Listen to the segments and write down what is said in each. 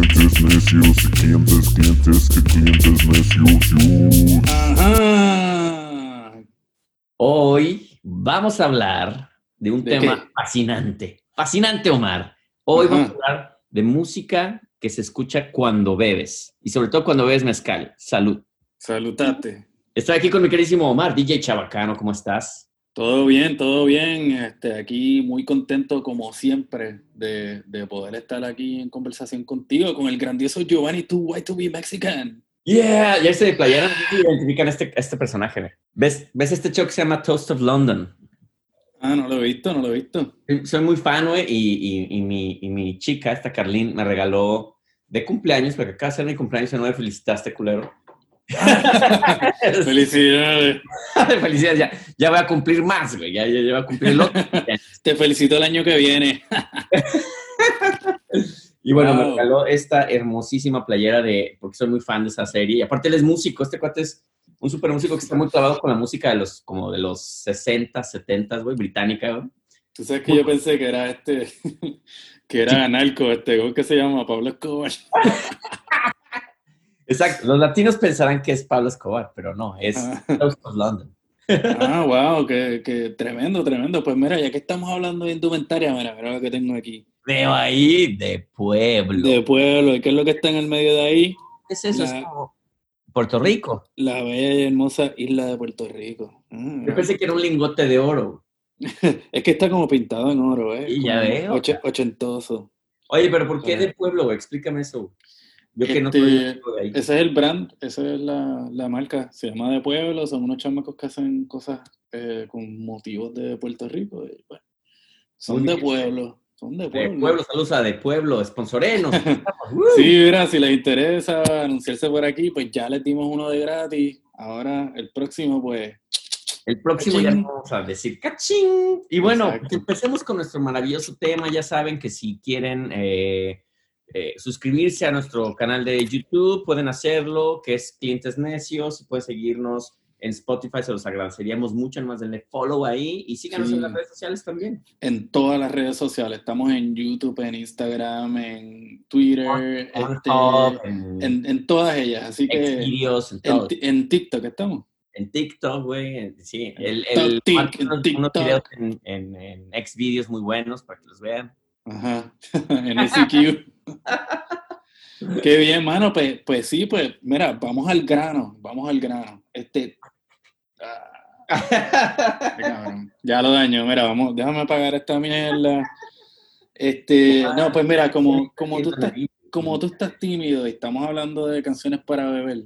clientes necios, que clientes, clientes, que clientes necios. Ajá. Hoy vamos a hablar de un ¿De tema qué? fascinante. Fascinante, Omar. Hoy Ajá. vamos a hablar de música que se escucha cuando bebes y sobre todo cuando bebes mezcal. Salud. Salutate. Estoy aquí con mi queridísimo Omar, DJ Chabacano. ¿Cómo estás? Todo bien, todo bien. Este, aquí muy contento como siempre de, de poder estar aquí en conversación contigo con el grandioso Giovanni Tu White to be Mexican. Yeah, ya se sé si identifican a este, este personaje. ¿ve? ¿Ves, ¿Ves este show que se llama Toast of London? Ah, no lo he visto, no lo he visto. Soy muy fan, güey, y, y, y mi, y mi chica, esta Carlín, me regaló de cumpleaños, porque acaba de ser mi cumpleaños y no me felicitaste, culero. Felicidades. Felicidades, ya, ya voy a cumplir más, güey, ya, ya, ya voy a cumplir el otro. Te felicito el año que viene. Y bueno, me regaló esta hermosísima playera de, porque soy muy fan de esa serie, y aparte él es músico, este cuate es un super músico que está muy clavado con la música de los, como de los 60, 70, güey, británica, güey. Tú sabes que yo pensé que era este, que era narco, este, ¿cómo que se llama? Pablo Escobar. Exacto, los latinos pensarán que es Pablo Escobar, pero no, es Ah. Toast of London. Ah, wow, que, que tremendo, tremendo. Pues mira, ya que estamos hablando de indumentaria, mira, mira lo que tengo aquí. Veo ahí de pueblo. De pueblo, ¿y qué es lo que está en el medio de ahí? ¿Qué es eso? Es La- como Puerto Rico. La bella y hermosa isla de Puerto Rico. Ah, Yo pensé que era un lingote de oro. es que está como pintado en oro, ¿eh? Y ya veo. oche- ochentoso. Oye, pero ¿por qué Ah. de pueblo? güey? Explícame eso. Yo que no Este, ahí. Ese es el brand, esa es la, la marca. Se llama De Pueblo, son unos chamacos que hacen cosas eh, con motivos de Puerto Rico. y, bueno, son de pueblo, son de De pueblo. pueblo, saludos a de pueblo, sponsorenos. Sí, mira, si les interesa anunciarse por aquí, pues ya les dimos uno de gratis. Ahora el próximo, pues, El próximo ya Cachín. vamos a decir cachín. Y bueno, Exacto. empecemos con nuestro maravilloso tema. Ya saben que si quieren eh, eh, suscribirse a nuestro canal de YouTube, pueden hacerlo, que es Clientes Necios. Pueden seguirnos en Spotify, se los agradeceríamos mucho. Además, denle follow ahí y síganos Sí. en las redes sociales también. en todas las redes sociales. Estamos en YouTube, en Instagram, en Twitter, este, Pornhub, en, en, en todas ellas. Así que Xvideos, en en, en TikTok estamos. En TikTok, güey. Sí, el, TikTok, el, tic, unos- en unos TikTok. videos en, en, en Xvideos muy buenos para que los vean. Ajá, en SQ. Qué bien, mano. Pues, pues sí, pues mira, vamos al grano, vamos al grano. Este. ah. Ya lo daño, mira, vamos, déjame apagar esta mierda. Este, no, pues mira, como, como tú estás como tú estás tímido y estamos hablando de canciones para beber,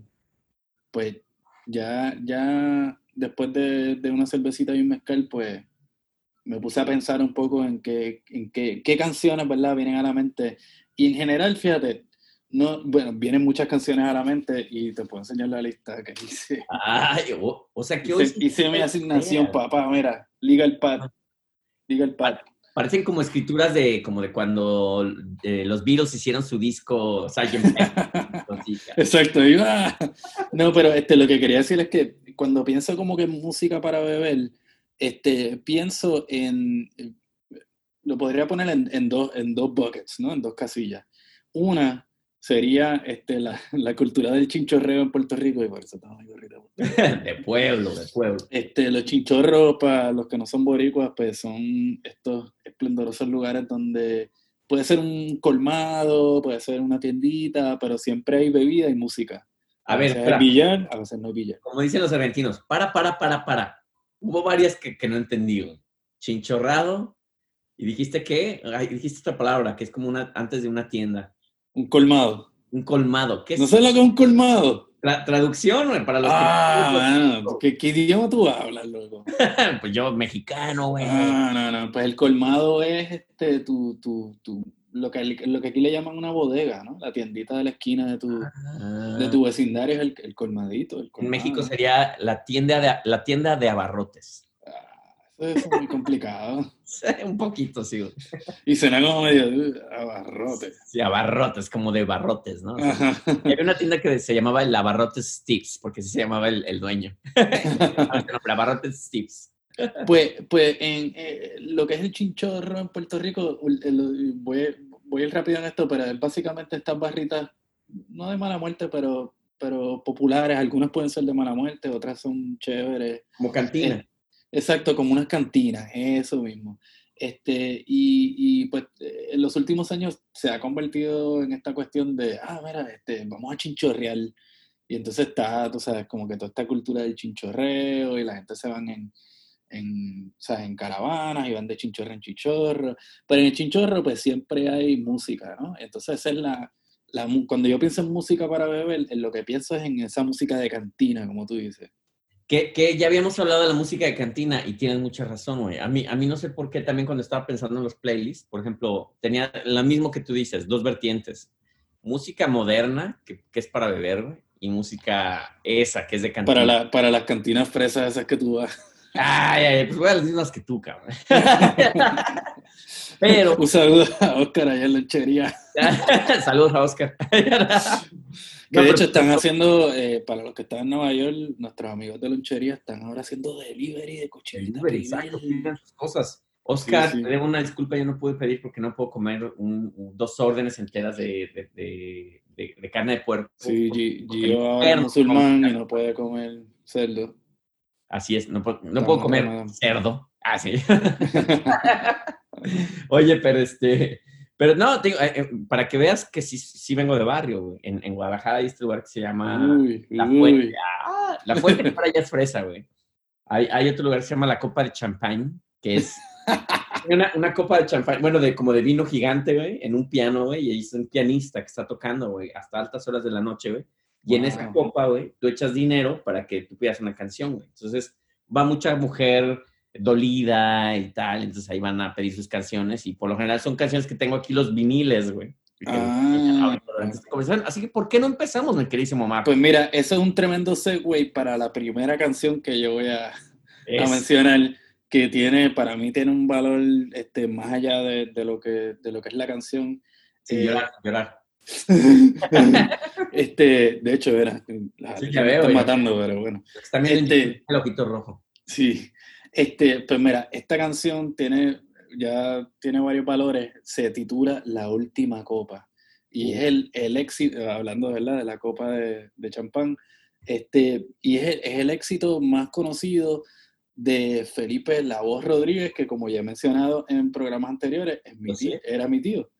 pues ya, ya después de, de una cervecita y un mezcal, pues me puse a pensar un poco en qué, en qué, qué canciones, ¿verdad?, vienen a la mente. Y en general, fíjate, no, bueno, vienen muchas canciones a la mente y te puedo enseñar la lista que hice. Ay, o, o sea que hoy Hice, hice mi asignación, papá, mira, Legal Pad. Legal Pad. Parecen como escrituras de como de cuando eh, los Beatles hicieron su disco Sgt. Exacto. ah, No, pero este, lo que quería decir es que cuando pienso como que música para beber, este, pienso en, lo podría poner en, en dos, en dos buckets, ¿no? En dos casillas. Una sería este, la, la cultura del chinchorreo en Puerto Rico, y por eso gorrita. de pueblo, de pueblo. Este, los chinchorros, para los que no son boricuas, pues son estos esplendorosos lugares donde puede ser un colmado, puede ser una tiendita, pero siempre hay bebida y música. A ver, veces espera. billar, a veces no billar. Como dicen los argentinos, para, para, para, para. Hubo varias que, que no entendí. Chinchorrado. Y dijiste que, dijiste otra palabra, que es como una, antes de una tienda. Un colmado. Un colmado. ¿Qué es ¿No sé lo que es un colmado? Tra- traducción güey, para los Ah, bueno, ¿qué, qué idioma tú hablas, loco? que... Pues yo, mexicano, güey. Ah, no, no, pues el colmado es este, tu, tu, tu, lo, que, lo que aquí le llaman una bodega, ¿no? La tiendita de la esquina de tu, Ah. de tu vecindario es el, el colmadito. El En colmado. México sería la tienda de, la tienda de abarrotes. Es muy complicado. Un poquito, sí. Y suena como medio uh, abarrote. Sí, abarrotes, como de barrotes, ¿no? O sea, había una tienda que se llamaba el Abarrotes Steves, porque así se llamaba el, el dueño. el Abarrotes Steves. Pues, pues en eh, lo que es el chinchorro en Puerto Rico, el- voy, voy a ir rápido en esto, pero es básicamente estas barritas, no de mala muerte, pero, pero populares. Algunas pueden ser de mala muerte, otras son chéveres. Como cantina. Eh, exacto, como unas cantinas, eso mismo. Este, y, y, pues eh, en los últimos años se ha convertido en esta cuestión de, ah, mira, este, vamos a chinchorrear. Y entonces está, tú sabes, como que toda esta cultura del chinchorreo y la gente se van en, en, sea, en caravanas y van de chinchorro en chinchorro. Pero en el chinchorro pues siempre hay música, ¿no? Entonces es la, la, cuando yo pienso en música para beber, lo que pienso es en esa música de cantina, como tú dices. Que, que, ya habíamos hablado de la música de cantina y tienes mucha razón, güey. A mí, a mí no sé por qué también cuando estaba pensando en los playlists, por ejemplo, tenía lo mismo que tú dices, dos vertientes. Música moderna, que, que es para beber, y música esa, que es de cantina. Para, la, para las cantinas fresas esas que tú vas. Ay, ay, pues voy a las mismas que tú, cabrón. Pero. Un saludo a Oscar allá en la lechería. Saludos a Oscar. Que de hecho están haciendo, eh, para los que están en Nueva York, nuestros amigos de lonchería están ahora haciendo delivery de cocherita. Delivery, exacto, sus cosas. Oscar, sí, sí. te una disculpa, yo no pude pedir porque no puedo comer un, un, dos órdenes enteras de, de, de, de carne de puerco. Sí, Gio es musulmán y no puede comer cerdo. Así es, no, puedo, no puedo comer no, cerdo. Ah, sí. Oye, pero este, pero no, digo, eh, para que veas que sí, sí vengo de barrio, güey. En, en, Guadalajara hay este lugar que se llama uy, La. Fuente. Ah, la Fuente para allá es fresa, güey. Hay, hay, otro lugar que se llama La Copa de Champagne, que es una, una, copa de champán, bueno, de como de vino gigante, güey, en un piano, güey, y es un pianista que está tocando, güey, hasta altas horas de la noche, güey. Y wow. en esa copa, güey, tú echas dinero para que tú pidas una canción, güey. Entonces, va mucha mujer dolida y tal, entonces ahí van a pedir sus canciones y por lo general son canciones que tengo aquí los viniles, güey. Ah. Así que, ¿por qué no empezamos, mi queridísimo Omar? Pues mira, eso es un tremendo segue para la primera canción que yo voy a, a mencionar, que tiene, para mí tiene un valor este, más allá de, de, lo que, de lo que es la canción. Sí, eh, llorar, llorar. este, de hecho, era, la, sí, ya veo, matando, pero bueno. También este, el ojito rojo. Sí, este, pues mira, esta canción tiene, ya tiene varios valores, se titula La Última Copa. Y es el, el éxito, hablando ¿verdad? de la copa de, de champán, este, y es el, es el, éxito más conocido de Felipe La Voz Rodríguez, que como ya he mencionado en programas anteriores, es mi tío, era mi tío.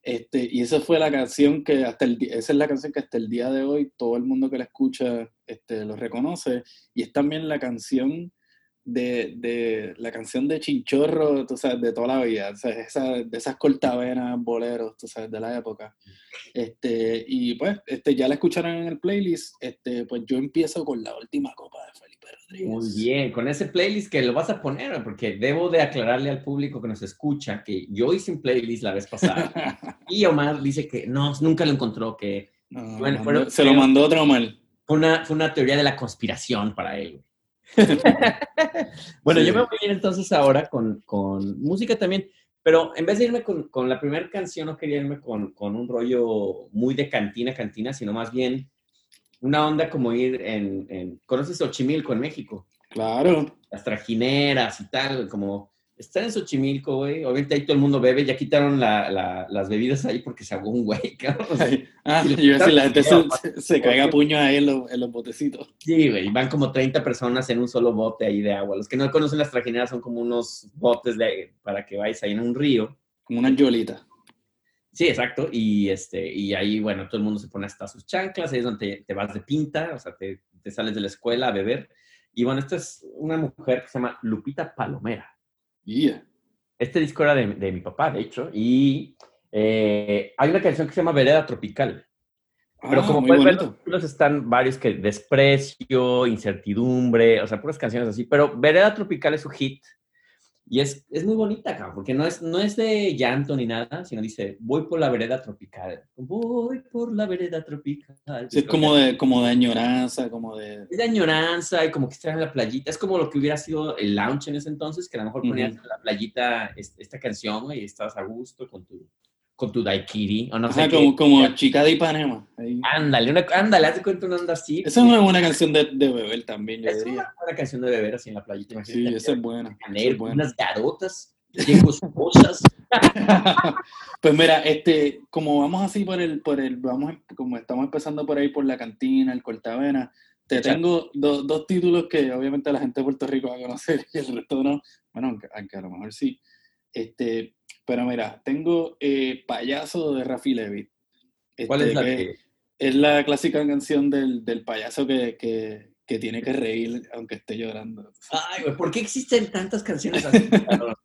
Este, y esa fue la canción que hasta el esa es la canción que hasta el día de hoy todo el mundo que la escucha este, lo reconoce. Y es también la canción de, de, la canción de Chinchorro, tú sabes, de toda la vida, sea, esa, de esas cortavenas, boleros, tú sabes, de la época. Este, y pues, este, ya la escucharon en el playlist, este, pues yo empiezo con la última copa de Felipe Rodríguez. Muy bien, con ese playlist que lo vas a poner, porque debo de aclararle al público que nos escucha que yo hice un playlist la vez pasada y Omar dice que no, nunca lo encontró, que... No, bueno, mandó, se lo mandó otro Omar. Fue una, fue una teoría de la conspiración para él. bueno, sí. yo me voy a ir entonces ahora con, con, música también, pero en vez de irme con, con la primera canción, no quería irme con, con, un rollo muy de cantina, cantina, sino más bien una onda como ir en... en ¿Conoces Xochimilco en México? Claro. Las trajineras y tal, como estar en Xochimilco, güey. Obviamente ahí todo el mundo bebe, ya quitaron la, la, las bebidas ahí porque se ahogó un güey, cabrón. ah, yo iba a decir, la gente se, se caiga puño ahí en, lo, en, los botecitos. Sí, güey, van como 30 personas en un solo bote ahí de agua. Los que no conocen las trajineras son como unos botes de, para que vayas ahí en un río. Como una yolita. Sí, exacto. Y, este, y ahí, bueno, todo el mundo se pone hasta sus chanclas, ahí es donde te, te vas de pinta, o sea, te, te sales de la escuela a beber. Y bueno, esta es una mujer que se llama Lupita Palomera. Yeah. Este disco era de, de, mi papá, de hecho, y eh, hay una canción que se llama Vereda Tropical. Pero ah, como puedes ver, los están varios que desprecio, incertidumbre, o sea, puras canciones así. Pero Vereda Tropical es su hit. Y es, es muy bonita, cabrón, porque no es, no es de llanto ni nada, sino dice, voy por la vereda tropical. Voy por la vereda tropical. Sí, es como de, como de añoranza, como de... Es de añoranza y como que estás en la playita. Es como lo que hubiera sido el lounge en ese entonces, que a lo mejor ponías uh -huh. en la playita esta canción y estabas a gusto con tu, con tu daiquiri, o no Ajá, sé como, qué. como chica de Ipanema. Ahí. Ándale, una, ándale, hazte cuenta una onda así. Esa es una buena canción de, de beber también, yo es diría. una buena canción de beber así en la playita. Sí, esa es buena. Tener es buena. unas garotas esposas. Pues mira, este, como vamos así por el, por el, vamos, como estamos empezando por ahí por la cantina, el cortavena, te Exacto. tengo do- dos títulos que obviamente la gente de Puerto Rico va a conocer y el resto no. Bueno, aunque, aunque a lo mejor sí. Este, pero mira, tengo eh, Payaso de Rafi Levy. ¿Cuál es la que que? Es la clásica canción del, del payaso que, que, que tiene que reír aunque esté llorando. Ay, güey, ¿por qué existen tantas canciones así?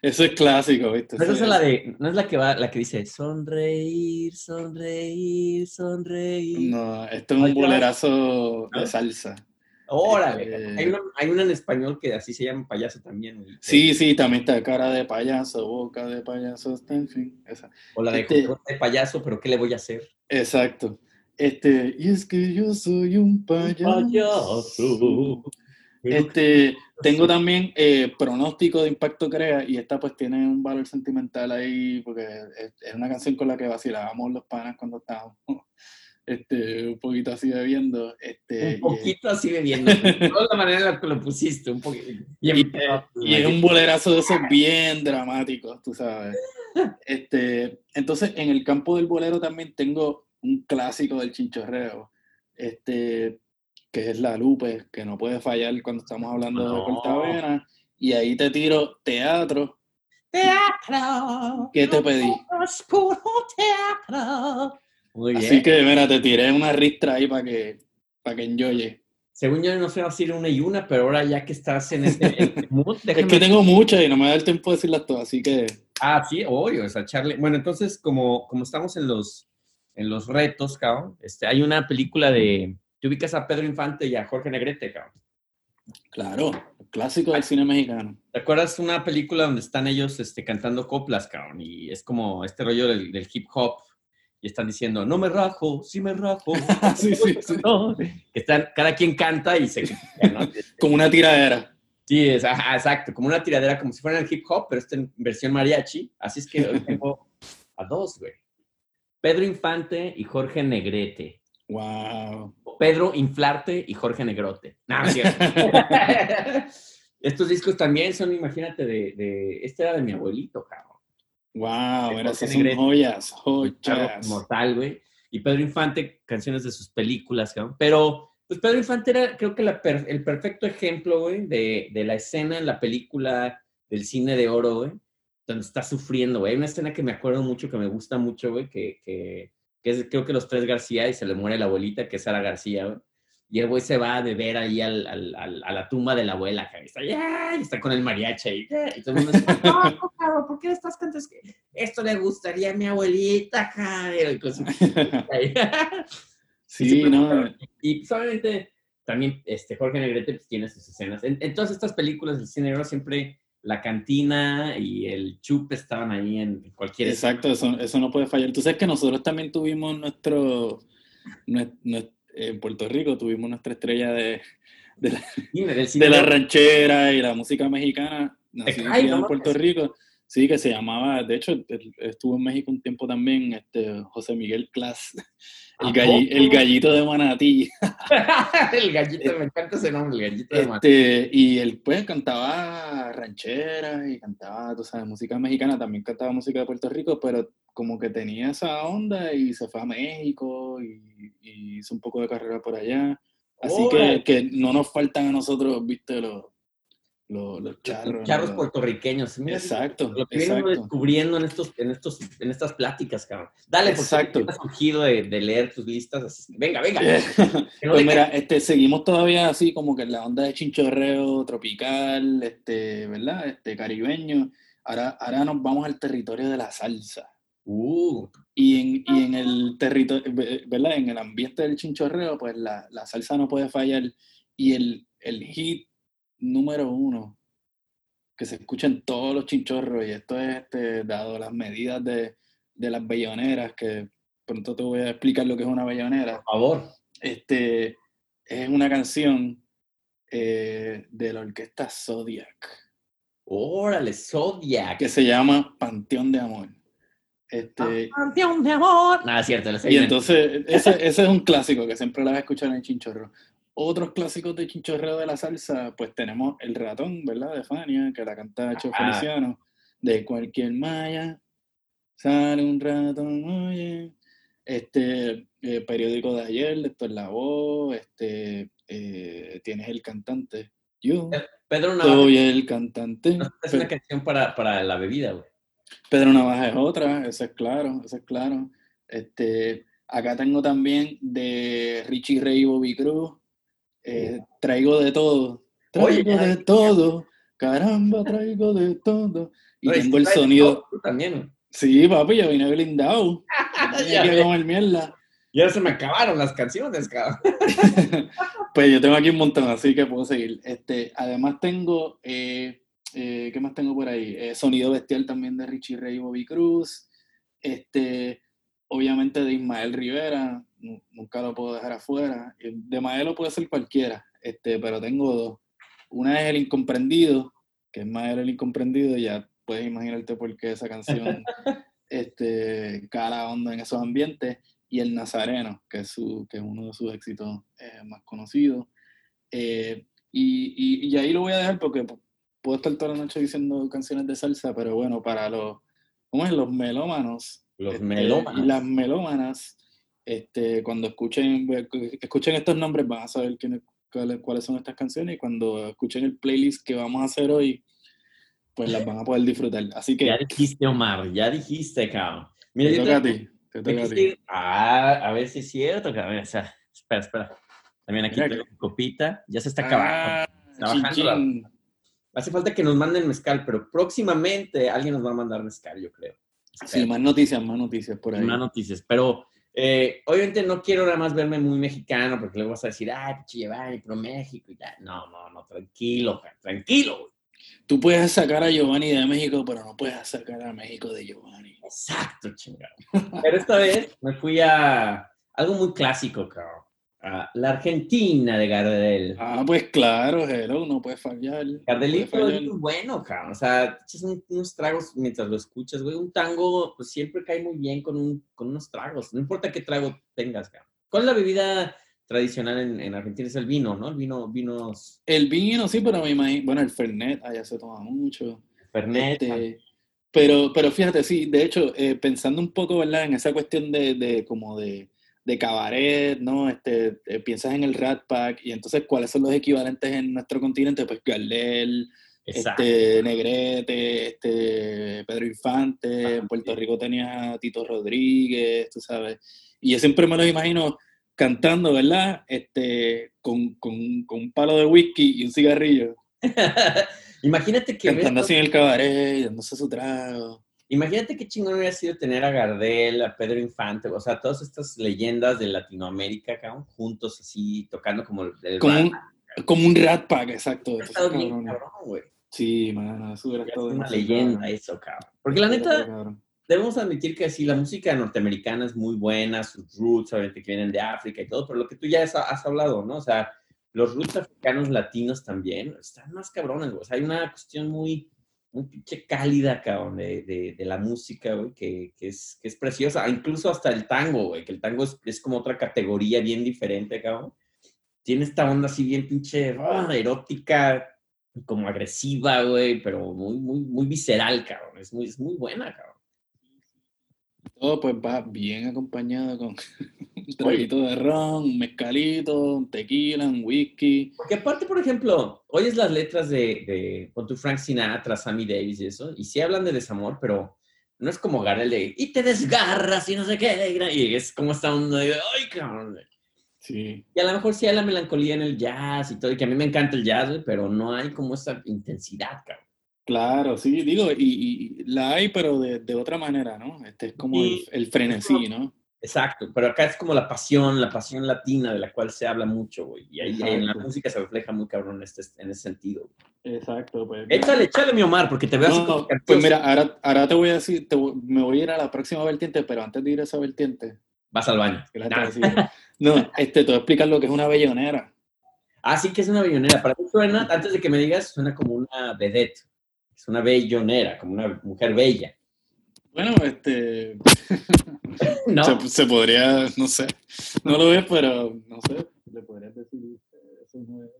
Eso es clásico, ¿viste? Pero esa Eso es la de, no es la que va, la que dice sonreír, sonreír, sonreír. No, esto es un Ay, bolerazo Ah. de salsa. Órale. Eh, Hay, una, hay una en español que así se llama payaso también. Sí, sí, también está cara de payaso, boca de payaso, está, en fin. Esa. O la de este- "José de payaso, pero ¿qué le voy a hacer? Exacto. Este, y es que yo soy un payaso. Este, tengo también eh, pronóstico de Impacto Crea y esta pues tiene un valor sentimental ahí porque es, es una canción con la que vacilábamos los panas cuando estábamos este, un poquito así bebiendo. Este, Un poquito así bebiendo. De toda la manera en la que lo pusiste, un poquito. Y, Bien y- pedo, y es un bolerazo de esos bien dramáticos, tú sabes. Este, entonces, en el campo del bolero también tengo un clásico del chinchorreo, este, que es La Lupe, que no puede fallar cuando estamos hablando de No. Cortavena. Y ahí te tiro teatro. Teatro. ¿Qué te pedí? Es puro teatro. Muy bien. Así que, mira, te tiré una ristra ahí para que, para que enjoye. Según yo no sé decir una y una, pero ahora ya que estás en este este mood, Es déjame... que tengo muchas y no me da el tiempo de decirlas todas, así que Ah, sí, obvio, o sea, Charlie. Bueno, entonces, como, como estamos en los, en los retos, cabrón, este, hay una película de... Te ubicas a Pedro Infante y a Jorge Negrete, cabrón. claro, clásico del cine mexicano. ¿Te acuerdas una película donde están ellos este, cantando coplas, cabrón? Y es como este rollo del, del hip hop. Y están diciendo, no me rajo, sí me rajo. sí, sí, sí. No. Que están, cada quien canta y se... ¿no? Como una tiradera. Sí, es, ajá, exacto, como una tiradera, como si fuera el hip hop, pero está en versión mariachi. Así es que hoy tengo a dos, güey. Pedro Infante y Jorge Negrete. Wow. Pedro Inflarte y Jorge Negrote. No, es cierto. Estos discos también son, imagínate, de, de- Este era de mi abuelito, cabrón. Wow, Negrete. joyas, joyas. Mortal, güey. Y Pedro Infante, canciones de sus películas, cabrón. Pero, pues Pedro Infante era, creo que la per- el perfecto ejemplo, güey, de, de la escena en la película del cine de oro, güey, donde está sufriendo, güey. Hay una escena que me acuerdo mucho, que me gusta mucho, güey, que, que, que es, creo que los tres García y se le muere la abuelita, que es Sara García, güey. Y el güey se va a beber ahí al, al- al- a la tumba de la abuela, que está, "Ya", y está con el mariachi ahí. "Ya", Y todo el mundo está, no, no, cabrón, ¿por qué estás cantando? Es que esto le gustaría a mi abuelita. Y ahí. sí, no. Y pues, obviamente también este, Jorge Negrete pues, tiene sus escenas. En, en todas estas películas del cine negro siempre la cantina y el chupe estaban ahí en cualquier... Exacto, eso, eso no puede fallar. Tú sabes que nosotros también tuvimos nuestro, nue- nue- en Puerto Rico tuvimos nuestra estrella de, de, la, cine, de ranchera y la música mexicana, no en. Puerto Rico. Sí, que se llamaba, de hecho, estuvo en México un tiempo también, este, José Miguel Clas, el, ¿A galli- el gallito de Manatí. el gallito, me encanta ese nombre, el gallito de Manatí. Este, y él pues cantaba rancheras y cantaba, tú sabes, música mexicana, también cantaba música de Puerto Rico, pero como que tenía esa onda y se fue a México y, y hizo un poco de carrera por allá. Así que, que no nos faltan a nosotros, viste, los, los, los charros. Charros puertorriqueños. Mira, Exacto, Lo que venimos descubriendo en, estos, en, estos, en estas pláticas, cabrón. Dale, porque Exacto. me ha surgido de, de leer tus listas. Así venga, venga. Que no Pues mira, este, seguimos todavía así como que en la onda de chinchorreo tropical, este, ¿verdad? Este, caribeño. Ahora, ahora nos vamos al territorio de la salsa. Uh, Y en, y en el territorio, ¿verdad? En el ambiente del chinchorreo, pues la, la salsa no puede fallar. Y el, el hit número uno que se escucha en todos los chinchorros, y esto es este, dado las medidas de, de las belloneras, que pronto te voy a explicar lo que es una bellonera por favor. este, es una canción eh, de la orquesta Zodiac, Órale, Zodiac. que se llama Panteón de Amor. Este, Canción de amor. Nada, cierto, lo sé y bien. entonces, ese, ese es un clásico que siempre la vas a escuchar en Chinchorro. Otros clásicos de Chinchorreo de la salsa, pues tenemos El Ratón, ¿verdad? De Fania, que la canta Cho Ah. Feliciano. de cualquier malla, sale un rato, oye, este, eh, periódico de ayer, esto es La Voz, este, eh, tienes el cantante, yo Pedro Navaja soy el cantante. es una canción para, para la bebida, güey. Pedro Navaja es otra, eso es claro, eso es claro. Este, acá tengo también de Richie Ray y Bobby Cruz. Eh, traigo de todo. Oye, Traigo de todo. Caramba, traigo de todo. Y No, tengo el sonido. tú también. Sí, papi, ya vine blindado. Ya que comer mierda. Ya se me acabaron las canciones, cabrón. Pues yo tengo aquí un montón, así que puedo seguir. Este, además tengo, eh, eh, ¿qué más tengo por ahí? Eh, Sonido Bestial también de Richie Ray y Bobby Cruz. Este, obviamente de Ismael Rivera, nunca lo puedo dejar afuera. Eh, De Maelo puede ser cualquiera, este, pero tengo dos. Una es El Incomprendido, que es Maelo el Incomprendido, y ya puedes imaginarte por qué esa canción este, cala hondo en esos ambientes y El Nazareno, que es, su, que es uno de sus éxitos eh, más conocidos. Eh, y, y- y ahí lo voy a dejar porque pu- puedo estar toda la noche diciendo canciones de salsa, pero bueno, para los, ¿cómo es? Los melómanos. Los este, melómanos. Y las melómanas, este, cuando escuchen, escuchen estos nombres van a saber quiénes, cuáles, cuáles son estas canciones y cuando escuchen el playlist que vamos a hacer hoy, pues las van a poder disfrutar. Así que Ya dijiste, Omar, ya dijiste, cabrón. Mira, te toca a ti. Te toca a ti. Ah, a ver si es cierto, cabrón. O sea, espera, espera. También aquí tengo que- copita. Ya se está acabando. Ah, Está chin, la-. Hace falta que nos manden mezcal, pero próximamente alguien nos va a mandar mezcal, yo creo. Sí, más noticias, más noticias por ahí. más noticias. Pero eh, obviamente no quiero nada más verme muy mexicano porque luego vas a decir, pinche Giovanni, pro México y tal. No, no, no, tranquilo, tranquilo. Tú puedes sacar a Giovanni de México, pero no puedes sacar a México de Giovanni. Exacto, chingado. Pero esta vez me fui a algo muy clásico, cabrón. La Argentina de Gardel. Ah, pues claro, hello, no puedes fallar. no Gardelito puedes es muy bueno, cabrón. O sea, echas un- unos tragos mientras lo escuchas, güey. Un tango, pues siempre cae muy bien con, un, con unos tragos. No importa qué trago tengas, cabrón. ¿Cuál es la bebida tradicional en, en Argentina? Es el vino, ¿no? El vino, vinos El vino, sí, pero me imagino. Bueno, el Fernet, allá se toma mucho. Fernet. Este, pero, pero fíjate, sí, de hecho, eh, pensando un poco, ¿verdad? En esa cuestión de, de como de, de cabaret, ¿no? Este, eh, piensas en el Rat Pack y entonces, ¿cuáles son los equivalentes en nuestro continente? Pues Gardel, Exacto. este, Negrete, este, Pedro Infante, en Puerto Rico tenías a Tito Rodríguez, tú sabes. Y yo siempre me los imagino cantando, ¿verdad? Este, con, con, con un palo de whisky y un cigarrillo, Imagínate que cantando así en el cabaret, dándose su trago. Imagínate qué chingón hubiera sido tener a Gardel, a Pedro Infante, o sea, todas estas leyendas de Latinoamérica, cabrón, juntos así, tocando como el, Como un, como un rat pack, exacto. Entonces, bien cabrón, cabrón, güey. Sí, mano, eso hubiera estado una leyenda cabrón. eso, cabrón. Porque la neta, cabrón. debemos admitir que sí, la música norteamericana es muy buena, sus roots, obviamente que vienen de África y todo, pero lo que tú ya has, has hablado, ¿no? O sea, los roots africanos latinos también están más cabrones, güey. O sea, hay una cuestión muy, muy pinche cálida, cabrón, de, de, de la música, güey, que, que, es, que es preciosa. Incluso hasta el tango, güey, que el tango es, es como otra categoría bien diferente, cabrón. Tiene esta onda así bien pinche ah, erótica, como agresiva, güey, pero muy, muy, muy visceral, cabrón. Es muy, es muy buena, cabrón. Todo pues va bien acompañado con un traguito de ron, un mezcalito, un tequila, un whisky. Porque aparte, por ejemplo, oyes las letras de, de con tu Frank Sinatra, Sammy Davis y eso, y sí hablan de desamor, pero no es como Gardel de, y te desgarras y no sé qué, y es como esta onda de, ay, cabrón. Sí. Y a lo mejor sí hay la melancolía en el jazz y todo, y que a mí me encanta el jazz, pero no hay como esa intensidad, cabrón. Claro, sí, digo, y, y la hay, pero de, de otra manera, ¿no? Este es como Sí. el, el frenesí, ¿no? Exacto, pero acá es como la pasión, la pasión latina de la cual se habla mucho, güey, y ahí en la música se refleja muy cabrón en este, en ese sentido. Exacto, pues. Échale, échale, mi Omar, porque te veo así No, pues mira, ahora, ahora te voy a decir, te me voy a ir a la próxima vertiente, pero antes de ir a esa vertiente, Vas al baño. Nah. no, este, te voy a explicar lo que es una bellonera. Ah, sí que es una bellonera. Para mí suena, antes de que me digas, suena como una vedette. Es una bellonera, como una mujer bella. Bueno, este, ¿No? se, se podría, no sé, no lo ves, pero no sé, le podrías decir eh, eso no es.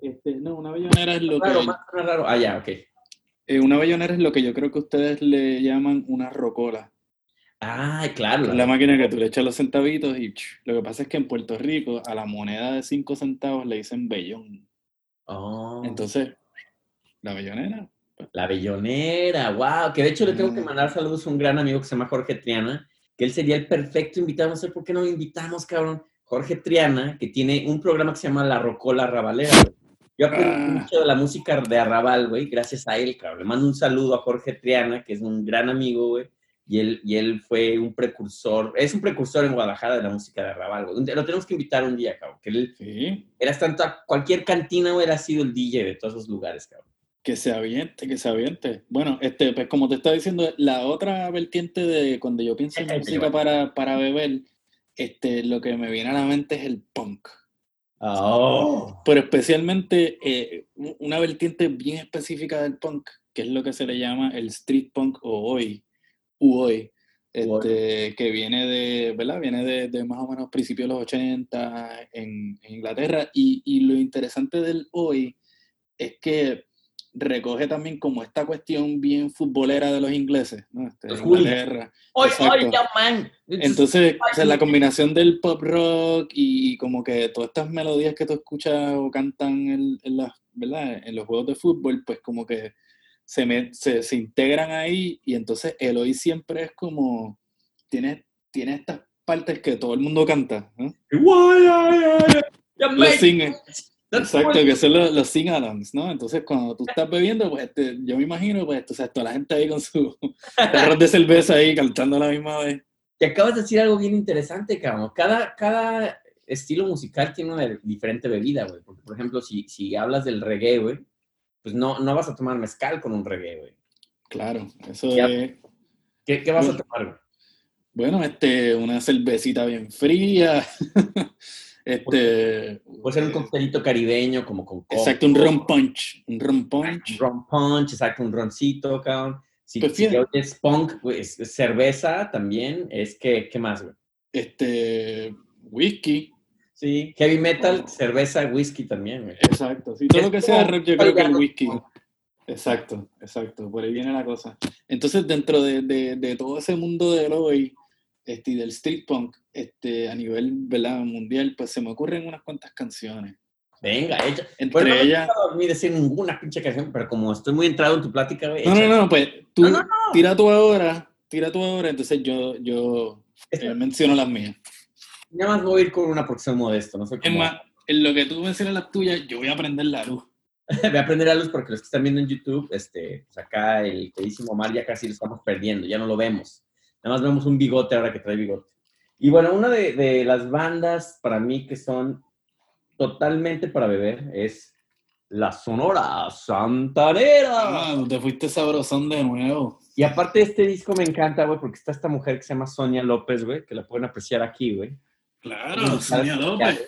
Este, no, una bellonera es lo raro, que, más raro. Ah, ya, ok. Eh, una bellonera es lo que yo creo que ustedes le llaman una rocola. Ah, claro. Es la máquina que tú le echas los centavitos y ch, lo que pasa es que en Puerto Rico a la moneda de 5 centavos le dicen bellón. Oh, Entonces, la bellonera. La bellonera, wow. Que de hecho le tengo que mandar saludos a un gran amigo que se llama Jorge Triana, que él sería el perfecto invitado. No sé por qué no lo invitamos, cabrón. Jorge Triana, que tiene un programa que se llama La Rocola Rabalera. güey. Yo aprendí Ah. mucho de la música de Arrabal, güey, gracias a él, cabrón. Le mando un saludo a Jorge Triana, que es un gran amigo, güey. Y él, y él fue un precursor, es un precursor en Guadalajara de la música de Arrabal, güey. Lo tenemos que invitar un día, cabrón. Que él Sí, era tanto a cualquier cantina, güey, ha sido el DJ de todos esos lugares, cabrón. Que se aviente, que se aviente. Bueno, este, pues como te estaba diciendo, la otra vertiente de cuando yo pienso en Ay, música para, para beber, este, lo que me viene a la mente es el punk. Oh. Pero especialmente eh, una vertiente bien específica del punk, que es lo que se le llama el street punk o hoy, u hoy, este, que viene de, ¿verdad? Viene de, de más o menos principios de los 80 en, en Inglaterra. Y, y lo interesante del hoy es que recoge también como esta cuestión bien futbolera de los ingleses, ¿no? Este. Inglaterra. ¡Oy, oy, ya, man! Entonces, o sea, la combinación del pop rock y como que todas estas melodías que tú escuchas o cantan en, en las, ¿verdad? en los juegos de fútbol, pues como que se, me- se, se integran ahí y entonces el hoy siempre es como, tiene, tiene estas partes que todo el mundo canta, ¿no? Guay, ay, exacto, que son los, los sing-alongs, ¿no? Entonces cuando tú estás bebiendo, pues este, yo me imagino, pues, o sea, toda la gente ahí con su tarros de cerveza ahí cantando a la misma vez. Y acabas de decir algo bien interesante, cabrón. Cada, cada estilo musical tiene una diferente bebida, güey. Porque, por ejemplo, si, si hablas del reggae, güey, pues no, no vas a tomar mezcal con un reggae, güey. Claro, eso es... ¿Qué, qué vas a tomar, güey? Bueno, este, una cervecita bien fría. este. Puede ser un coctelito caribeño, como con coco. Exacto, un rum punch. Un rum punch. Un ron punch, exacto, un roncito, cabrón. Si, Pues si oyes punk, güey, es- es cerveza también, es que, ¿qué más, güey? Este. Whisky. Sí, heavy metal, cerveza, whisky también, güey. Exacto. Sí, todo lo que sea rock, yo creo que el whisky. Exacto, exacto. Por ahí viene la cosa. Entonces, dentro de, de- de todo ese mundo del hoy este, y del street punk, este, a nivel ¿verdad? mundial, pues se me ocurren unas cuantas canciones. Venga, echa. Entre Bueno, no ellas. gusta dormir decir ninguna pinche canción, pero como estoy muy entrado en tu plática, güey. No, no, no, pues tú No, no, no. tira tú ahora, tira tú ahora, entonces yo, yo eh, menciono las mías. Nada más voy a ir con una porque soy modesto, no soy Es como... más, en lo que tú mencionas las tuyas, yo voy a prender la luz. Voy a aprender a luz porque los que están viendo en YouTube, este, pues acá el queridísimo Omar ya casi lo estamos perdiendo, ya no lo vemos. Nada más vemos un bigote ahora que trae bigote. Y bueno, una de, de las bandas para mí que son totalmente para beber es La Sonora Santanera. Ah, te fuiste sabrosón de nuevo. Y aparte este disco me encanta, güey, porque está esta mujer que se llama Sonia López, güey, que la pueden apreciar aquí, güey. Claro, Sonia López.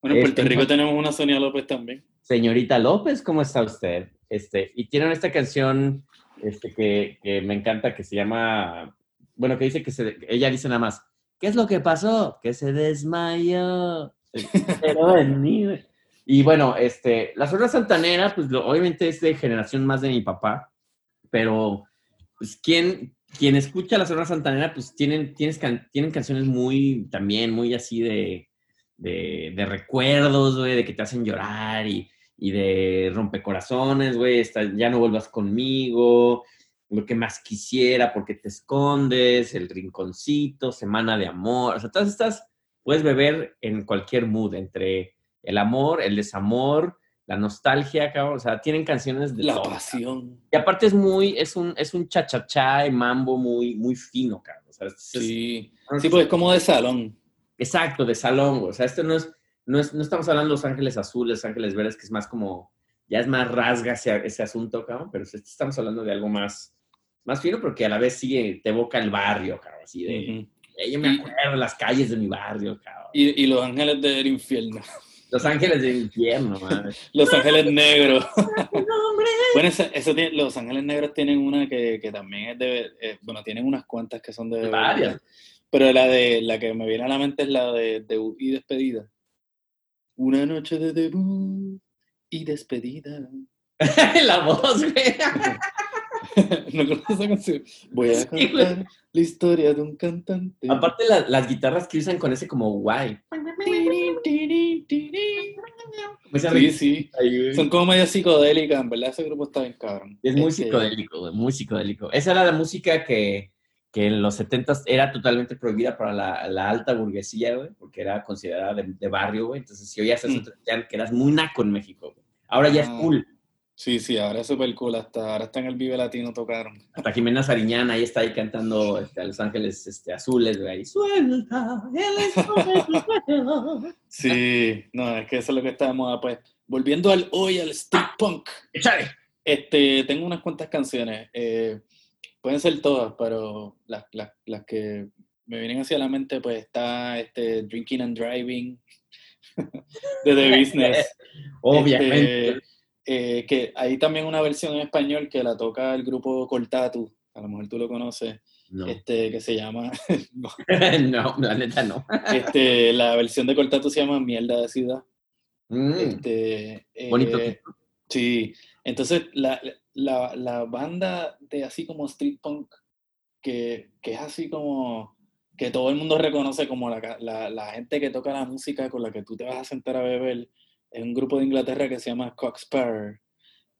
Bueno, en Puerto Este, Rico tenemos una Sonia López también. Señorita López, ¿cómo está usted? Este, y tienen esta canción este, que, que me encanta, que se llama, bueno, que dice que se, ella dice nada más, ¿qué es lo que pasó? Que se desmayó. Pero en mí, y bueno, este, la Sonora Santanera, pues lo- obviamente es de generación más de mi papá, pero pues quien, quien escucha la Sonora Santanera, pues tienen, tienes can- tienen canciones muy, también muy así de, de, de recuerdos, güey, de que te hacen llorar y, y de rompecorazones, güey, ya no vuelvas conmigo, lo que más quisiera, porque te escondes, el rinconcito, semana de amor, o sea, todas estas puedes beber en cualquier mood, entre el amor, el desamor, la nostalgia, cabrón, o sea, tienen canciones de La todo. pasión. Y aparte es muy, es un, es un cha-cha-cha y mambo muy, muy fino, cabrón. O sea, este es- Sí. Sí, pues es como de salón. Exacto, de salón. O sea, esto no es, no es, no estamos hablando de Los Ángeles Azules, Los Ángeles Verdes, que es más como, ya es más rasga ese, ese asunto, cabrón, pero estamos hablando de algo más, más fino, porque a la vez sigue, te evoca el barrio, cabrón, así de. "Eh, yo me acuerdo de las calles de mi barrio, cabrón. y, y Los Ángeles del Infierno. Los Ángeles del Infierno, madre. Los Ángeles Negros. Bueno, esa- eso tiene- Los Ángeles Negros tienen una que, que también es de... eh, bueno, tienen unas cuantas que son de... Varias. Pero la de la que me viene a la mente es la de debut y despedida. Una noche de debut y despedida. la voz, güey. no conozco esa canción. Voy a Sí, güey. contar la historia de un cantante. Aparte la- las guitarras que usan con ese como guay. Sí, sí. Son como medio psicodélicas, en verdad ese grupo está bien cabrón. Es muy Este, psicodélico, güey, muy psicodélico. Esa era la música que, que en los 70 era totalmente prohibida para la, la alta burguesía, güey, porque era considerada de, de barrio, güey. Entonces, si oías eso, Mm. te decían que eras muy naco en México. güey. Ahora ya es Ah. cool. Sí, sí, ahora es súper cool. Hasta ahora está en el Vive Latino tocaron. Hasta Jimena Sariñana ahí está ahí cantando este, a Los Ángeles este, Azules, güey. ahí, Suelta el esfuerzo". Sí, no, es que eso es lo que está de moda, pues. Volviendo al hoy, al street punk. ¡Échale! Este, tengo unas cuantas canciones. eh, pueden ser todas, pero las, las, las que me vienen hacia la mente, pues está este Drinking and Driving de The Business. Obviamente. Este, eh, que hay también una versión en español que la toca el grupo Cortatu, a lo mejor tú lo conoces, No. este, que se llama, no, no, la neta no. este, la versión de Cortatu se llama Mierda de Ciudad. Mm, Este, eh, bonito. Sí, entonces la, la, la banda de así como street punk, que, que es así como que todo el mundo reconoce como la, la gente que toca la música con la que tú te vas a sentar a beber, es un grupo de Inglaterra que se llama Coxspur.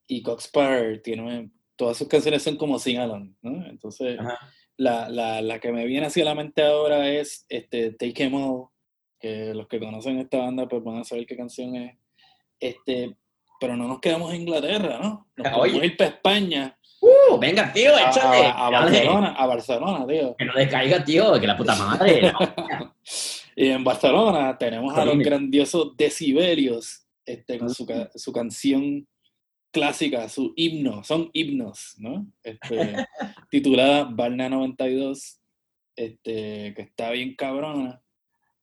Y Coxspur tiene, todas sus canciones son como sing along, ¿no? Entonces, la, la, la que me viene hacia la mente ahora es este, Take Em All, que los que conocen esta banda pues van a saber qué canción es. Este, pero no nos quedamos en Inglaterra, ¿no? Nos podemos ir para España, Uh, venga, tío, échale. a-. Barcelona, a Barcelona, tío. Que no decaiga, tío, que la puta madre. ¿no? Y en Barcelona tenemos a los grandiosos Decibelios, este, con su, ca- su canción clásica, su himno, son himnos, ¿no? Este, titulada Barna 92, este, que está bien cabrona.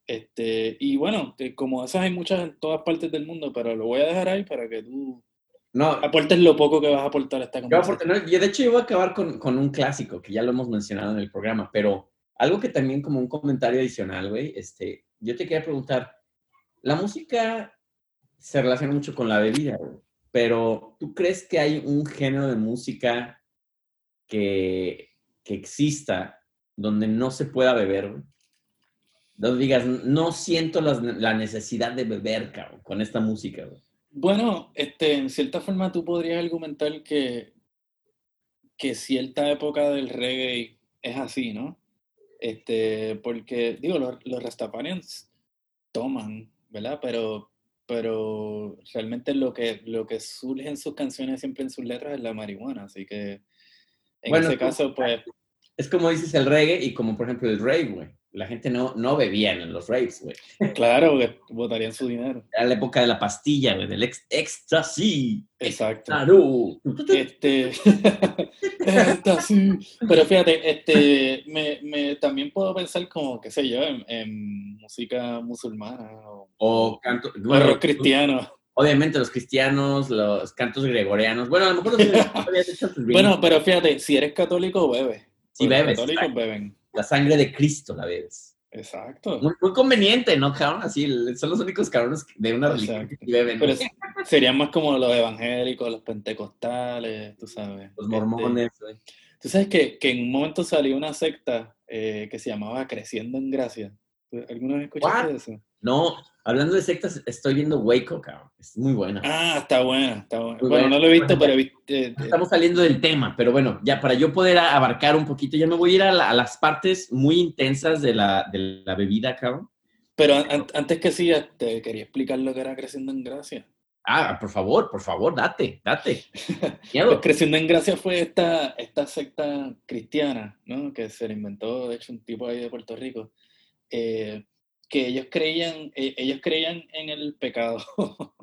Este, y bueno, que como esas hay muchas en todas partes del mundo, pero lo voy a dejar ahí para que tú No, aportes lo poco que vas a aportar a esta Yo, conversación. porque no- yo, de hecho, yo voy a acabar con, con un clásico que ya lo hemos mencionado en el programa, pero algo que también como un comentario adicional, güey, este, yo te quería preguntar, la música se relaciona mucho con la bebida, pero ¿tú crees que hay un género de música que, que exista donde no se pueda beber, güey? Donde digas, no siento las- la necesidad de beber, con esta música. Bueno, este, en cierta forma tú podrías argumentar que, que cierta época del reggae es así, ¿no? Este, porque, digo, los, los Rastafarians toman, ¿verdad? Pero, pero realmente lo que, lo que surge en sus canciones, siempre en sus letras, es la marihuana. Así que, en Bueno, ese caso, pues, Es como dices el reggae y como por ejemplo el rave, güey. La gente no, no bebía en los raves, güey. claro, que votarían su dinero. Era la época de la pastilla, güey, del ex ecstasy. Exacto. Claro. Este, esta sí. Pero fíjate, este, me, me- también puedo pensar como, qué sé yo, en, en música musulmana o, O canto, bueno, rock cristiano. obviamente los cristianos, los cantos gregorianos. Bueno, a lo mejor los Bueno, pero fíjate, si eres católico, bebes. Sí, Los bebes, católicos beben. la sangre de Cristo la bebes. Exacto. Muy, muy conveniente, ¿no, cabrón? Así, son los únicos cabrones de una religión que Exacto. beben. ¿no? serían más como los evangélicos, los pentecostales, tú sabes. Los Este, mormones, güey. Tú sabes que, que en un momento salió una secta eh, que se llamaba Creciendo en Gracia. ¿Tú- ¿Alguna vez escuchaste What? eso? No, hablando de sectas, estoy viendo Waco, cabrón. Es muy buena. Ah, está buena, está buena. Muy Bueno, buena. no lo he visto, pero he visto. eh, eh, Estamos saliendo del tema, pero bueno, ya para yo poder abarcar un poquito, ya me voy a ir a, la- a las partes muy intensas de la, de la bebida, cabrón. pero an- an- antes que siga, te quería explicar lo que era Creciendo en Gracia. Ah, por favor, por favor, date, date. Pues. Creciendo en Gracia fue esta, esta secta cristiana, ¿no? Que se le inventó, de hecho, un tipo ahí de Puerto Rico. eh, que ellos creían, eh, ellos creían en el pecado.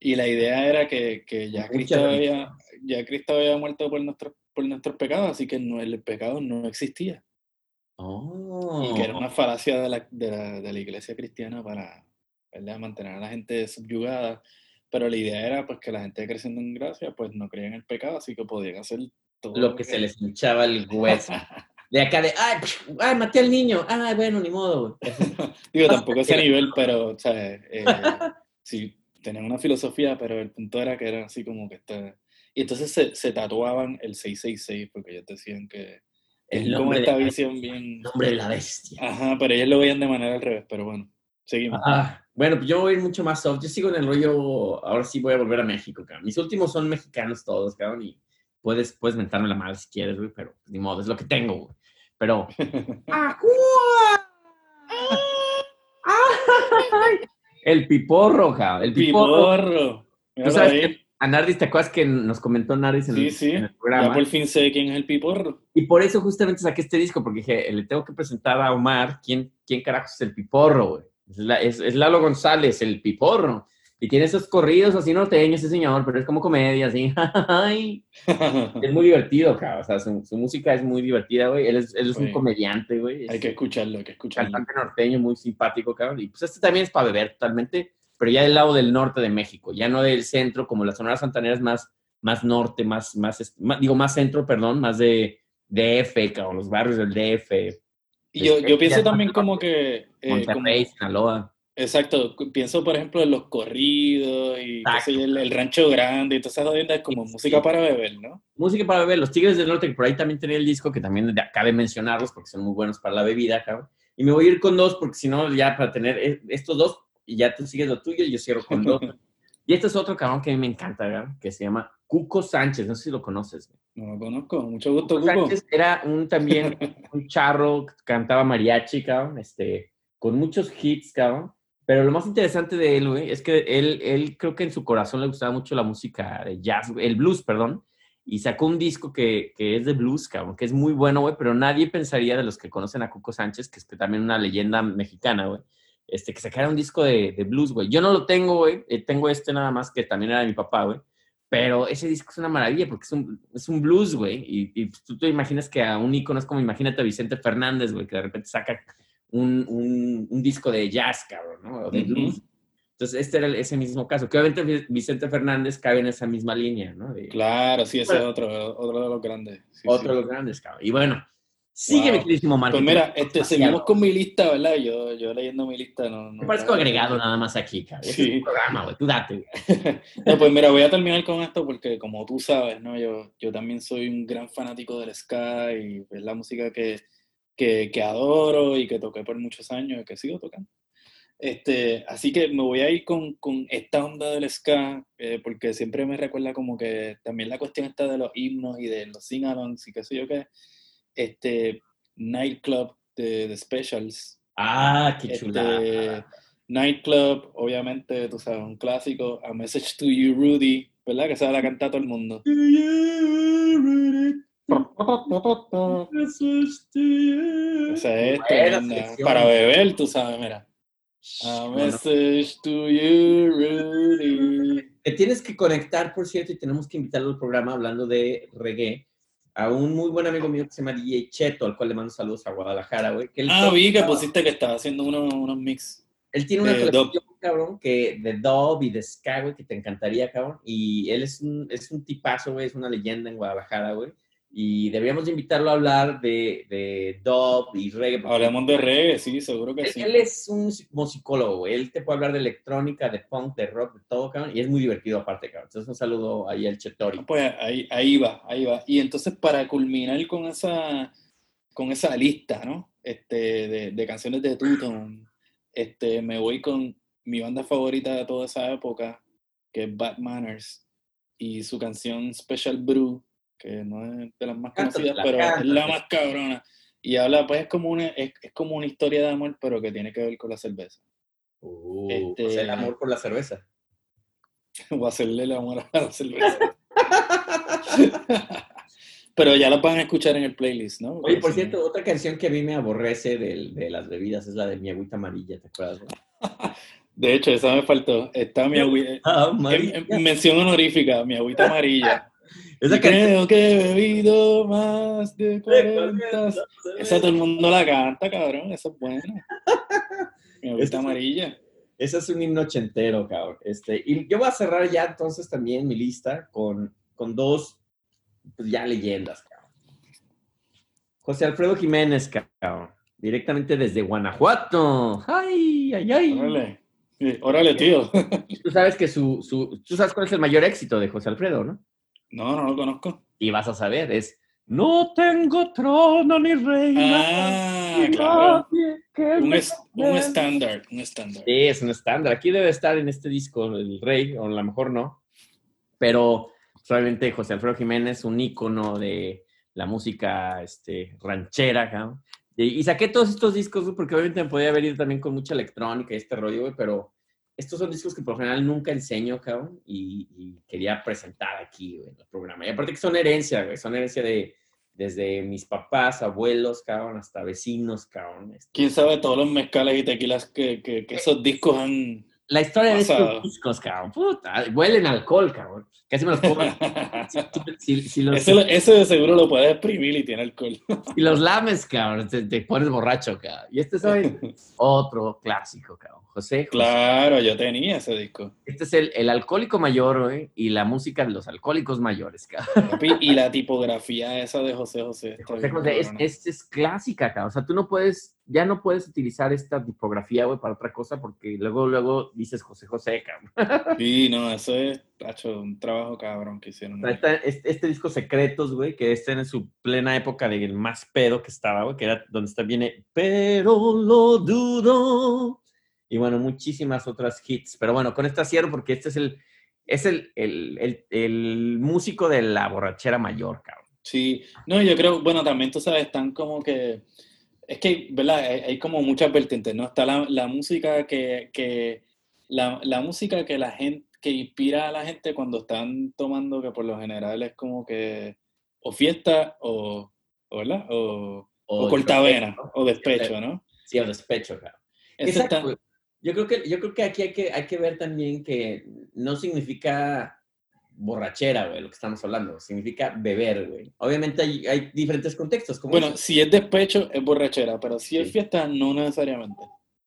y la idea era que, que ya, Cristo había, ya Cristo había muerto por nuestros, por nuestros pecados, así que no, el pecado no existía. Oh. Y que era una falacia de la, de la, de la iglesia cristiana para ¿verdad? mantener a la gente subyugada. Pero la idea era pues que la gente creciendo en gracia pues no creía en el pecado, así que podían hacer todo Lo que se les hinchaba el hueso. De acá de, ay, ay, maté al niño. Ay, bueno, ni modo. güey. Digo, tampoco ese nivel, pero, o sea, eh, sí, tenían una filosofía, pero el punto era que era así como que está... Y entonces se, se tatuaban el 666 porque ellos decían que El es como nombre esta de- visión bien... Nombre de la bestia. Ajá, pero ellos lo veían de manera al revés, pero bueno, seguimos. Ah, bueno, pues yo voy a ir mucho más soft. Yo sigo en el rollo, ahora sí voy a volver a México, cabrón. Mis últimos son mexicanos todos, cabrón, y puedes, puedes mentarme la madre si quieres, güey, pero ni modo, es lo que tengo, güey. Pero... El piporro, cabrón. El piporro. Piporro. Tú sabes que a Nardis, ¿te acuerdas que nos comentó Nardis en, Sí, el, sí. en el Ya programa? por fin sé quién es el piporro. Y por eso justamente saqué este disco, porque dije, le tengo que presentar a Omar quién, quién carajos es el piporro, güey. Es, la- es, es Lalo González, el piporro. Y tiene esos corridos así norteños, ese señor, pero es como comedia, así. Es muy divertido, cabrón. O sea, su, su música es muy divertida, güey. Él es, él es un comediante, güey. Hay que escucharlo, hay que escucharlo. cantante norteño muy simpático, cabrón. Y pues este también es para beber totalmente, pero ya del lado del norte de México, ya no del centro, como la Sonora Santanera es más, más norte, más, más, digo, más centro, perdón, más de DF, cabrón, los barrios del DF, Y yo, yo pienso también como que... eh, Monterrey, como- Sinaloa. Exacto, pienso por ejemplo en los corridos y qué sé el, el rancho grande y todas esas jodiendas como Sí. música para beber, ¿no? Música para beber, los Tigres del Norte, que por ahí también tenía el disco, que también cabe mencionarlos porque son muy buenos para la bebida, cabrón. Y me voy a ir con dos, porque si no, ya para tener eh, estos dos, y ya tú sigues lo tuyo, y yo cierro con dos. y este es otro cabrón que a mí me encanta, cabrón, que se llama Cuco Sánchez, no sé si lo conoces. güey. No lo conozco, mucho gusto, Cuco Cuco. Sánchez era un también un charro, cantaba mariachi, cabrón, este, con muchos hits, cabrón. Pero lo más interesante de él, güey, es que él, él creo que en su corazón le gustaba mucho la música de jazz, el blues, perdón, y sacó un disco que, que es de blues, cabrón, que es muy bueno, güey, pero nadie pensaría de los que conocen a Cuco Sánchez, que es también una leyenda mexicana, güey, este, que sacara un disco de, de blues, güey. Yo no lo tengo, güey, eh, tengo este nada más que también era de mi papá, güey. Pero ese disco es una maravilla porque es un, es un blues, güey. Y, y tú te imaginas que a un ícono es como, imagínate a Vicente Fernández, güey, que de repente saca un, un, un disco de jazz, cabrón, ¿no? O de blues. Entonces, este era ese mismo caso. Que obviamente Vi- Vicente Fernández cabe en esa misma línea, ¿no? De- Claro, sí, ese es Bueno. otro, otro de los grandes. sí, otro sí. de los grandes, cabrón. Y bueno, sigue Wow. mi queridísimo Marco. Pues mira, este, seguimos con mi lista, ¿verdad? Yo, yo leyendo mi lista no... no Me parezco agregado nada más aquí, cabrón. Este Sí. es un programa, güey. Tú date. No, pues mira, voy a terminar con esto porque como tú sabes, ¿no? Yo, yo también soy un gran fanático del ska y es la música que, que, que adoro y que toqué por muchos años y que sigo tocando. Este, así que me voy a ir con, con esta onda del ska eh, porque siempre me recuerda como que también la cuestión está de los himnos y de los sing-alongs y qué sé yo qué. Este, Nightclub de, de Specials. Ah, qué Este, chulada. Nightclub, obviamente, tú sabes, un clásico. A Message to You, Rudy, ¿verdad? Que se la canta todo el mundo. Esa es tremenda. selección. Para beber, tú sabes, mira. A Message to You, Rudy. Te tienes que conectar, por cierto, y tenemos que invitarlo al programa hablando de reggae a un muy buen amigo mío que se llama DJ Cheto, al cual le mando saludos a Guadalajara, güey. que él Ah, vi que pusiste que estaba haciendo unos, unos mix. Él tiene una colección, cabrón, que de dub y de ska, güey, que te encantaría, cabrón. Y él es un, es un tipazo, güey, es una leyenda en Guadalajara, güey. Y deberíamos de invitarlo a hablar de, de dub y reggae. porque Hablemos de reggae, sí, seguro que Él, sí. él es un musicólogo. Él te puede hablar de electrónica, de punk, de rock, de todo, cabrón. Y es muy divertido aparte, cabrón. Entonces un saludo ahí al Chetori. Pues ahí, ahí va, ahí va. Y entonces para culminar con esa, con esa lista, ¿no? Este, de, de canciones de Tuton, este, me voy con mi banda favorita de toda esa época, que es Bad Manners, y su canción Special Brew, que no es de las más conocidas, pero es la más cabrona. Y habla, pues, es como una, es, es como una historia de amor, pero que tiene que ver con la cerveza. Uh, Este- o sea, el amor por la cerveza. o hacerle el amor a la cerveza. Pero ya la van a escuchar en el playlist, ¿no? Oye, por cierto, otra canción que a mí me aborrece del- de, las bebidas es la de mi agüita amarilla, ¿te acuerdas? no. De hecho, esa me faltó. Está mi agüita. Ah, Mención honorífica, mi agüita amarilla. Esa canción. creo que he bebido más de 40. Esa todo el mundo la canta, cabrón. Esa es buena. Mi agüita Esa- amarilla. Ese es un himno ochentero, cabrón. Este, y yo voy a cerrar ya entonces también mi lista con, con dos pues, ya leyendas, cabrón. José Alfredo Jiménez, cabrón. Directamente desde Guanajuato. ¡Ay, ay, ay! Órale. Sí, Órale, tío. Tú sabes que su, su, tú sabes cuál es el mayor éxito de José Alfredo, ¿no? No, no lo conozco. Y vas a saber, es No tengo trono ni reina. Ah, ni claro. Un, es- un estándar, un estándar. Sí, es un estándar. Aquí debe estar en este disco el rey, o a lo mejor no. Pero probablemente José Alfredo Jiménez, un ícono de la música este, ranchera, cabrón. Y, saqué todos estos discos, porque obviamente me podía haber ido también con mucha electrónica y este rollo, güey, pero estos son discos que por lo general nunca enseño, cabrón, y, y quería presentar aquí, güey, en el programa. Y aparte que son herencia, güey, son herencia de desde mis papás, abuelos, cabrón, hasta vecinos, cabrón. este, ¿Quién sabe todos los mezcales y tequilas que, que, que esos discos han... La historia de estos discos, cabrón. Puta, huelen alcohol, cabrón. Casi me los pongo. si, si los, Ese, ese de seguro lo puedes exprimir y tiene alcohol. si los lames, cabrón, te, te pones borracho, cabrón. Y este es otro clásico, cabrón. José, José. Claro, yo tenía ese disco. Este es el, el alcohólico mayor, güey, y la música de los alcohólicos mayores, cabrón. Y la tipografía esa de José José. José José, es, cabrona. es, es clásica, cabrón. O sea, tú no puedes, ya no puedes utilizar esta tipografía, güey, para otra cosa, porque luego, luego dices José José, cabrón. Sí, no, eso es, tacho, un trabajo cabrón que hicieron. Este, este disco Secretos, güey, que está en su plena época del más pedo que estaba, güey, que era donde está viene Pero lo dudo. Y bueno, muchísimas otras hits. Pero bueno, con esta cierro porque este es el, es el, el, el, el músico de la borrachera mayor, cabrón. Sí, no, yo creo, bueno, también tú sabes, están como que, es que, ¿verdad? Hay, hay como muchas vertientes, ¿no? Está la, la música que, que la, la música que la gente, que inspira a la gente cuando están tomando, que por lo general es como que, o fiesta, o, o, ¿verdad? O, o cortavena, ¿no? o despecho, ¿no? Sí, o despecho. Eso Exacto. está- Yo creo que, yo creo que aquí hay que, hay que ver también que no significa borrachera, güey, lo que estamos hablando. Significa beber, güey. Obviamente hay, hay diferentes contextos. Como bueno, si es despecho, es borrachera, pero si es Sí. fiesta, no necesariamente.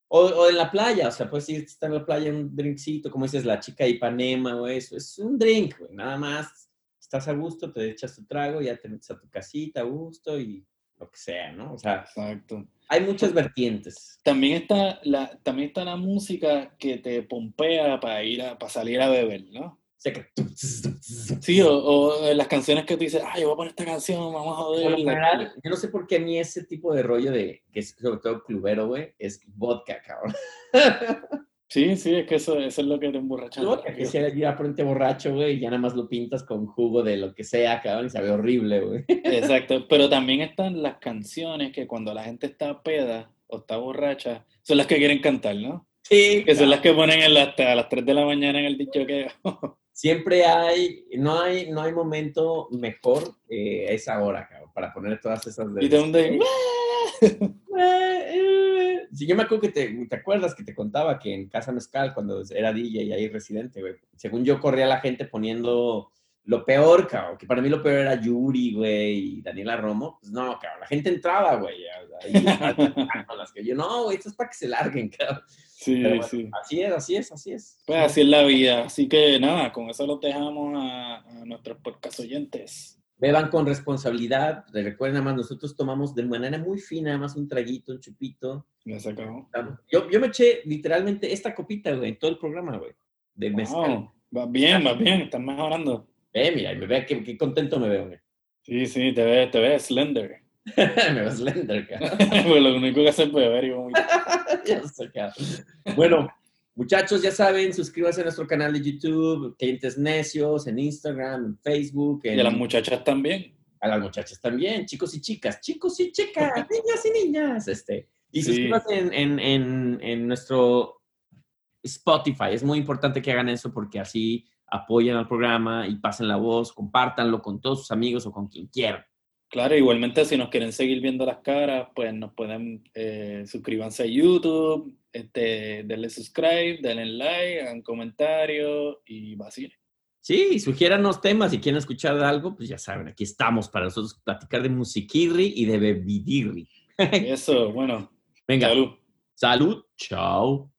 o, o en la playa, o sea, puedes ir, estar en la playa, un drinkcito, como dices, la chica de Ipanema, güey, eso es un drink, güey, nada más. Estás a gusto, te echas tu trago, ya te metes a tu casita a gusto y lo que sea, ¿no? O sea, Exacto. hay muchas vertientes. También está la, también está la música que te pompea para ir a, para salir a beber, ¿no? O sea que... Sí, o, o las canciones que tú dices, ay, yo voy a poner esta canción, vamos a joder. general, yo no sé por qué a mí ese tipo de rollo de, que es sobre todo clubero, güey, es vodka, cabrón. Sí, sí, es que eso, eso es lo que te emborracha. Vodka, que sea ya frente borracho, güey, y ya nada más lo pintas con jugo de lo que sea, cabrón, y sabe horrible, güey. Exacto, pero también están las canciones que cuando la gente está peda o está borracha, son las que quieren cantar, ¿no? Sí, Que son las que ponen en la- hasta a las 3 de la mañana en el dicho que... Siempre hay, no hay, no hay momento mejor que esa hora, cabrón, para poner todas esas de... y de un de... Sí, yo me acuerdo que te, te acuerdas que te contaba que en Casa Mezcal, cuando era DJ y ahí residente, güey, según yo corría la gente poniendo lo peor, cabrón, que para mí lo peor era Yuri, güey, y Daniela Romo, pues no, cabrón, la gente entraba, güey, las que yo, no, güey, esto es para que se larguen, cabrón. Sí, bueno, sí. Así es, así es, así es. Pues así es la vida. Así que nada, con eso los dejamos a, a nuestros podcast oyentes. Beban con responsabilidad. Recuerden, nada más, nosotros tomamos de manera muy fina, nada más un traguito, un chupito. Ya se acabó. Yo, yo me eché literalmente esta copita, güey, en todo el programa, güey, de mezcal. Wow, va bien, va bien, estás mejorando. Eh, mira, y me ve qué, qué contento me veo, güey. Sí, sí, te ves, te ves slender. me veo slender, cabrón. pues lo único que hace es beber y vomitar. Ya sé, cabrón. Bueno, muchachos, ya saben, suscríbanse a nuestro canal de YouTube, Clientes Necios, en Instagram, en Facebook. Y a las muchachas también. a las muchachas también, chicos y chicas, chicos y chicas, niñas y niñas, este. Y Sí. suscríbanse en, en, en, en nuestro Spotify. Es muy importante que hagan eso porque así apoyan al programa y pasen la voz, compártanlo con todos sus amigos o con quien quieran. Claro, igualmente si nos quieren seguir viendo las caras, pues nos pueden eh, suscribanse a YouTube, este, denle subscribe, denle like, hagan comentarios y vacilen. Sí, sugiéranos temas si quieren escuchar algo, pues ya saben, aquí estamos para nosotros platicar de musiquirri y de bebidirri. Eso, bueno, Venga, salud. salud, chao.